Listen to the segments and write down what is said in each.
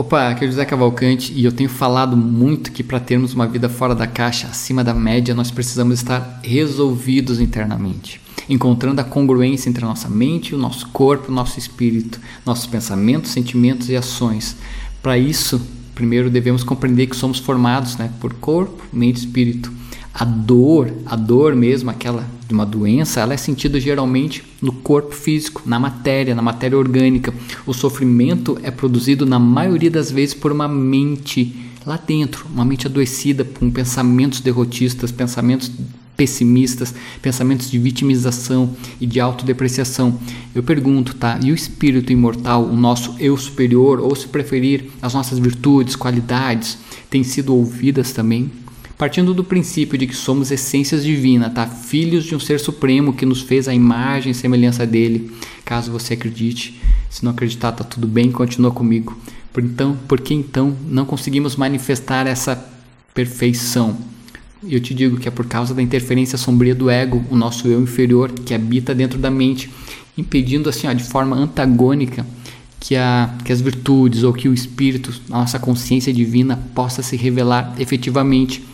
Opa, aqui é o José Cavalcante e eu tenho falado muito que para termos uma vida fora da caixa, acima da média, nós precisamos estar resolvidos internamente, encontrando a congruência entre a nossa mente, o nosso corpo, o nosso espírito, nossos pensamentos, sentimentos e ações. Para isso, primeiro devemos compreender que somos formados né, por corpo, mente e espírito. A dor, a dor mesmo, aquela de uma doença, ela é sentida geralmente no corpo físico, na matéria, na matéria orgânica. O sofrimento é produzido na maioria das vezes por uma mente lá dentro, uma mente adoecida com pensamentos derrotistas, pensamentos pessimistas, pensamentos de vitimização e de autodepreciação. Eu pergunto, tá? E o espírito imortal, o nosso eu superior, ou se preferir, as nossas virtudes, qualidades, têm sido ouvidas também? Partindo do princípio de que somos essências divinas, tá? Filhos de um ser supremo que nos fez a imagem e semelhança dele. Caso você acredite, se não acreditar, tá tudo bem, continua comigo. Por então, por que então não conseguimos manifestar essa perfeição? Eu te digo que é por causa da interferência sombria do ego, o nosso eu inferior que habita dentro da mente, impedindo assim, ó, de forma antagônica que, a, que as virtudes ou que o espírito, a nossa consciência divina possa se revelar efetivamente.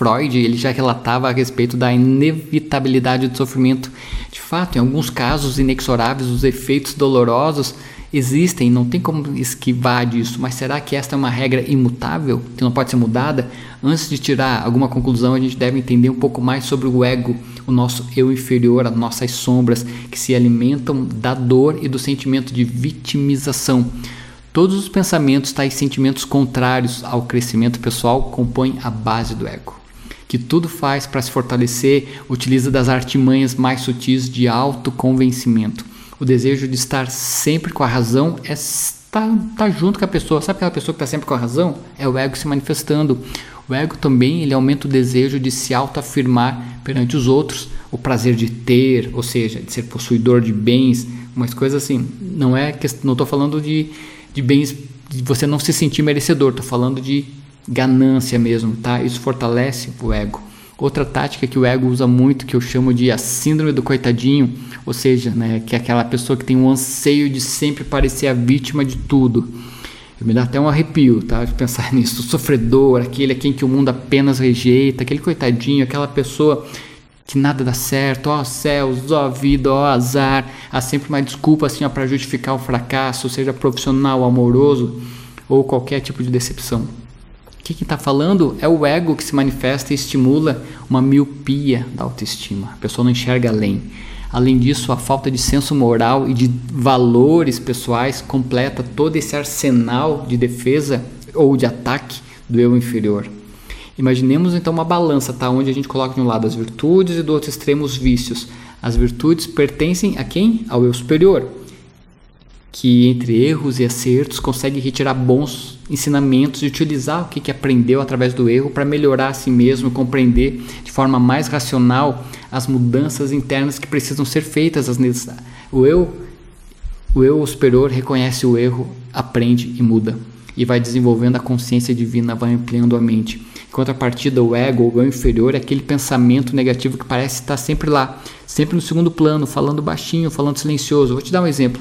Freud ele já relatava a respeito da inevitabilidade do sofrimento. De fato, em alguns casos inexoráveis, os efeitos dolorosos existem, não tem como esquivar disso, mas será que esta é uma regra imutável, que não pode ser mudada? Antes de tirar alguma conclusão, a gente deve entender um pouco mais sobre o ego, o nosso eu inferior, as nossas sombras, que se alimentam da dor e do sentimento de vitimização. Todos os pensamentos, tais sentimentos contrários ao crescimento pessoal, compõem a base do ego que tudo faz para se fortalecer, utiliza das artimanhas mais sutis de autoconvencimento o desejo de estar sempre com a razão é estar, estar junto com a pessoa. Sabe aquela pessoa que está sempre com a razão? É o ego se manifestando. O ego também ele aumenta o desejo de se autoafirmar perante os outros, o prazer de ter, ou seja, de ser possuidor de bens, umas coisas assim. Não é que não estou falando de, de bens de você não se sentir merecedor, estou falando de ganância mesmo, tá? Isso fortalece o ego. Outra tática que o ego usa muito, que eu chamo de a síndrome do coitadinho, ou seja, né, que é aquela pessoa que tem um anseio de sempre parecer a vítima de tudo. Me dá até um arrepio, tá? De pensar nisso. O sofredor, aquele a quem que o mundo apenas rejeita, aquele coitadinho, aquela pessoa que nada dá certo, ó céus, ó vida, ó azar. Há sempre uma desculpa assim para justificar o fracasso, seja profissional, amoroso ou qualquer tipo de decepção. O que está falando é o ego que se manifesta e estimula uma miopia da autoestima. A pessoa não enxerga além. Além disso, a falta de senso moral e de valores pessoais completa todo esse arsenal de defesa ou de ataque do eu inferior. Imaginemos então uma balança, tá? onde a gente coloca de um lado as virtudes e do outro extremo os vícios. As virtudes pertencem a quem? Ao eu superior que entre erros e acertos consegue retirar bons ensinamentos e utilizar o que, que aprendeu através do erro para melhorar a si mesmo, compreender de forma mais racional as mudanças internas que precisam ser feitas. O eu, o eu superior reconhece o erro, aprende e muda e vai desenvolvendo a consciência divina, vai ampliando a mente. Em contrapartida, o ego, o eu inferior, é aquele pensamento negativo que parece estar sempre lá, sempre no segundo plano, falando baixinho, falando silencioso. Vou te dar um exemplo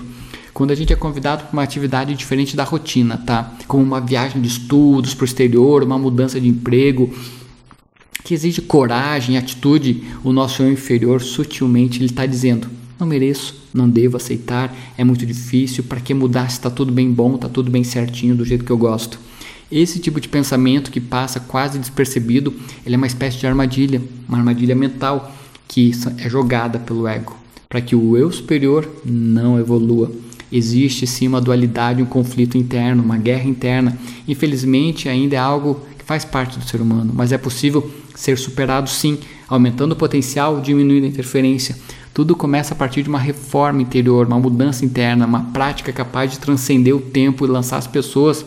quando a gente é convidado para uma atividade diferente da rotina, tá? Como uma viagem de estudos para o exterior, uma mudança de emprego, que exige coragem, atitude, o nosso eu inferior sutilmente ele está dizendo: não mereço, não devo aceitar, é muito difícil, para que mudar se está tudo bem bom, está tudo bem certinho, do jeito que eu gosto. Esse tipo de pensamento que passa quase despercebido, ele é uma espécie de armadilha, uma armadilha mental que é jogada pelo ego, para que o eu superior não evolua. Existe sim uma dualidade, um conflito interno, uma guerra interna. Infelizmente, ainda é algo que faz parte do ser humano, mas é possível ser superado sim, aumentando o potencial, diminuindo a interferência. Tudo começa a partir de uma reforma interior, uma mudança interna, uma prática capaz de transcender o tempo e lançar as pessoas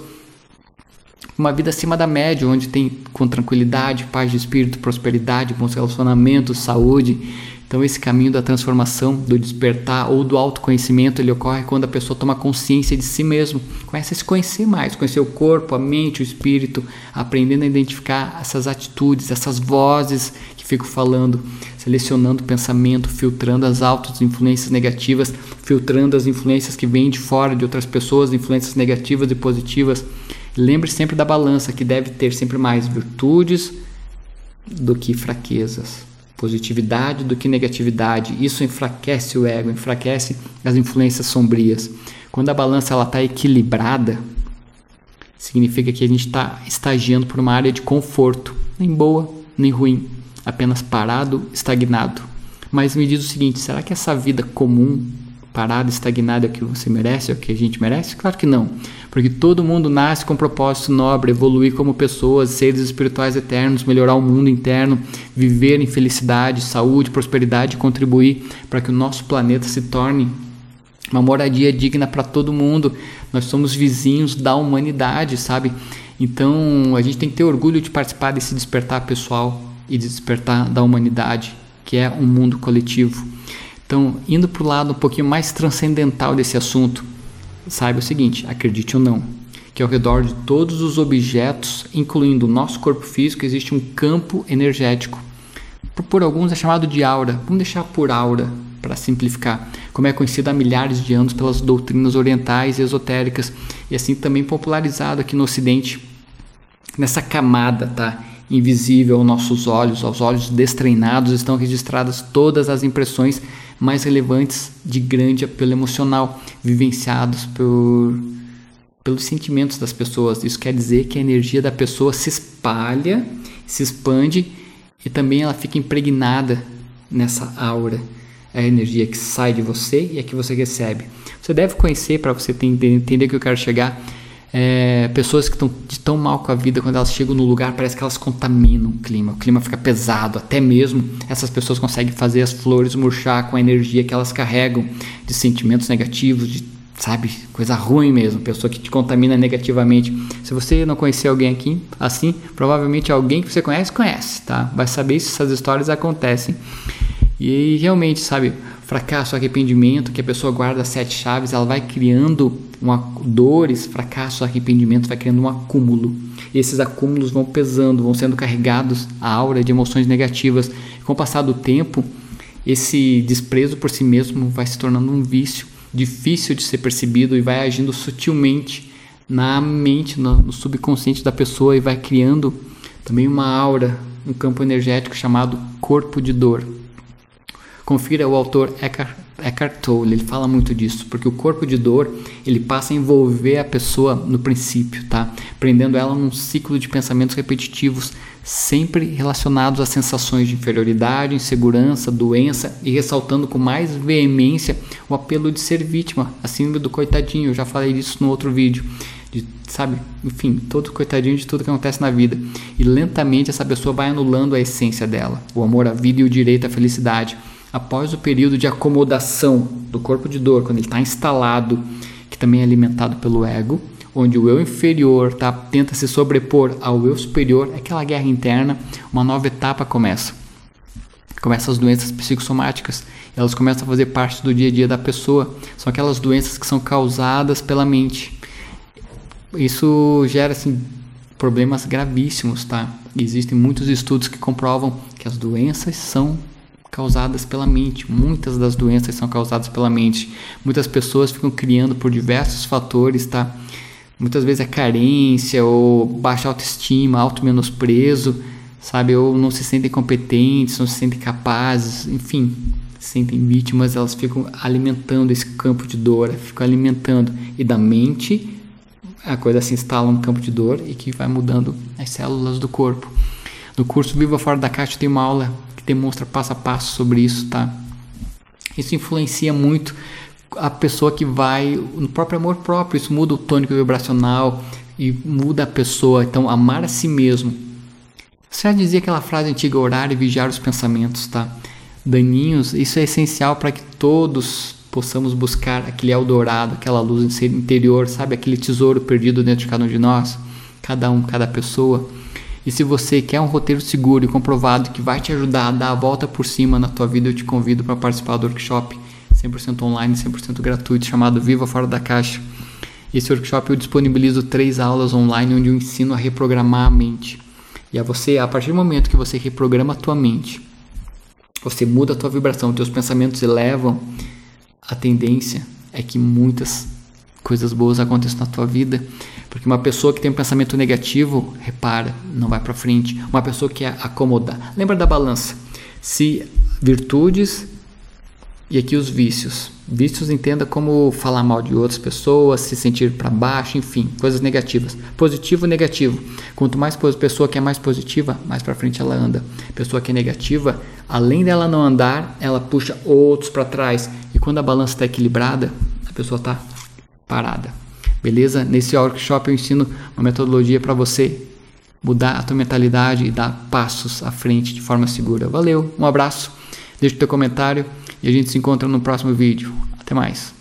uma vida acima da média, onde tem com tranquilidade, paz de espírito, prosperidade, bons relacionamentos, saúde, então esse caminho da transformação, do despertar ou do autoconhecimento, ele ocorre quando a pessoa toma consciência de si mesmo, começa a se conhecer mais, conhecer o corpo, a mente, o espírito, aprendendo a identificar essas atitudes, essas vozes que fico falando, selecionando pensamento, filtrando as altas influências negativas, filtrando as influências que vêm de fora de outras pessoas, influências negativas e positivas. Lembre sempre da balança que deve ter sempre mais virtudes do que fraquezas, positividade do que negatividade. Isso enfraquece o ego, enfraquece as influências sombrias. Quando a balança está equilibrada, significa que a gente está estagiando por uma área de conforto, nem boa nem ruim, apenas parado, estagnado. Mas me diz o seguinte: será que essa vida comum, parada, estagnada, é o que você merece, é o que a gente merece? Claro que não, porque todo mundo nasce com um propósito nobre, evoluir como pessoas, seres espirituais eternos, melhorar o mundo interno, viver em felicidade, saúde, prosperidade, contribuir para que o nosso planeta se torne uma moradia digna para todo mundo. Nós somos vizinhos da humanidade, sabe? Então a gente tem que ter orgulho de participar desse despertar pessoal e despertar da humanidade, que é um mundo coletivo. Então, indo para o lado um pouquinho mais transcendental desse assunto, saiba o seguinte: acredite ou não, que ao redor de todos os objetos, incluindo o nosso corpo físico, existe um campo energético. Por alguns é chamado de aura. Vamos deixar por aura para simplificar como é conhecido há milhares de anos pelas doutrinas orientais e esotéricas, e assim também popularizado aqui no Ocidente, nessa camada, tá? Invisível aos nossos olhos, aos olhos destreinados, estão registradas todas as impressões mais relevantes de grande apelo emocional, vivenciados por, pelos sentimentos das pessoas. Isso quer dizer que a energia da pessoa se espalha, se expande e também ela fica impregnada nessa aura é a energia que sai de você e a que você recebe. Você deve conhecer, para você entender que eu quero chegar, é, pessoas que estão de tão mal com a vida, quando elas chegam no lugar, parece que elas contaminam o clima. O clima fica pesado, até mesmo essas pessoas conseguem fazer as flores murchar com a energia que elas carregam de sentimentos negativos, de sabe, coisa ruim mesmo, pessoa que te contamina negativamente. Se você não conhecer alguém aqui assim, provavelmente alguém que você conhece conhece, tá? Vai saber se essas histórias acontecem. E realmente, sabe, fracasso, arrependimento, que a pessoa guarda sete chaves, ela vai criando uma, dores, fracasso, arrependimento, vai criando um acúmulo. E esses acúmulos vão pesando, vão sendo carregados a aura de emoções negativas. Com o passar do tempo, esse desprezo por si mesmo vai se tornando um vício difícil de ser percebido e vai agindo sutilmente na mente, no, no subconsciente da pessoa e vai criando também uma aura, um campo energético chamado corpo de dor. Confira o autor Eckhart, Eckhart Tolle, ele fala muito disso, porque o corpo de dor, ele passa a envolver a pessoa no princípio, tá? Prendendo ela num ciclo de pensamentos repetitivos, sempre relacionados a sensações de inferioridade, insegurança, doença e ressaltando com mais veemência o apelo de ser vítima, a síndrome do coitadinho, eu já falei disso no outro vídeo. De, sabe, enfim, todo coitadinho de tudo que acontece na vida. E lentamente essa pessoa vai anulando a essência dela, o amor à vida e o direito à felicidade após o período de acomodação do corpo de dor, quando ele está instalado, que também é alimentado pelo ego, onde o eu inferior tá, tenta se sobrepor ao eu superior, é aquela guerra interna, uma nova etapa começa. Começam as doenças psicossomáticas, elas começam a fazer parte do dia a dia da pessoa. São aquelas doenças que são causadas pela mente. Isso gera assim, problemas gravíssimos, tá? Existem muitos estudos que comprovam que as doenças são causadas pela mente. Muitas das doenças são causadas pela mente. Muitas pessoas ficam criando por diversos fatores, tá? Muitas vezes é carência ou baixa autoestima, auto menosprezo, sabe? Ou não se sentem competentes, não se sentem capazes, enfim, se sentem vítimas, elas ficam alimentando esse campo de dor, ficam alimentando. E da mente a coisa se instala no campo de dor e que vai mudando as células do corpo. No curso Viva Fora da Caixa tem uma aula que demonstra passo a passo sobre isso, tá? Isso influencia muito a pessoa que vai no próprio amor próprio, isso muda o tônico vibracional e muda a pessoa. Então, amar a si mesmo. Você já dizia aquela frase antiga, orar e vigiar os pensamentos, tá? Daninhos, isso é essencial para que todos possamos buscar aquele Eldorado, aquela luz interior, sabe? Aquele tesouro perdido dentro de cada um de nós, cada um, cada pessoa. E se você quer um roteiro seguro e comprovado que vai te ajudar a dar a volta por cima na tua vida, eu te convido para participar do workshop 100% online, 100% gratuito, chamado Viva Fora da Caixa. Esse workshop eu disponibilizo três aulas online onde eu ensino a reprogramar a mente. E a você, a partir do momento que você reprograma a tua mente, você muda a tua vibração, teus pensamentos elevam, a tendência é que muitas coisas boas aconteçam na tua vida. Porque uma pessoa que tem um pensamento negativo, repara, não vai para frente. Uma pessoa que é acomodar. Lembra da balança? Se virtudes e aqui os vícios. Vícios entenda como falar mal de outras pessoas, se sentir para baixo, enfim, coisas negativas. Positivo negativo. Quanto mais pessoa que é mais positiva, mais para frente ela anda. Pessoa que é negativa, além dela não andar, ela puxa outros para trás. E quando a balança está equilibrada, a pessoa está parada. Beleza? Nesse workshop eu ensino uma metodologia para você mudar a tua mentalidade e dar passos à frente de forma segura. Valeu, um abraço, deixa o teu comentário e a gente se encontra no próximo vídeo. Até mais.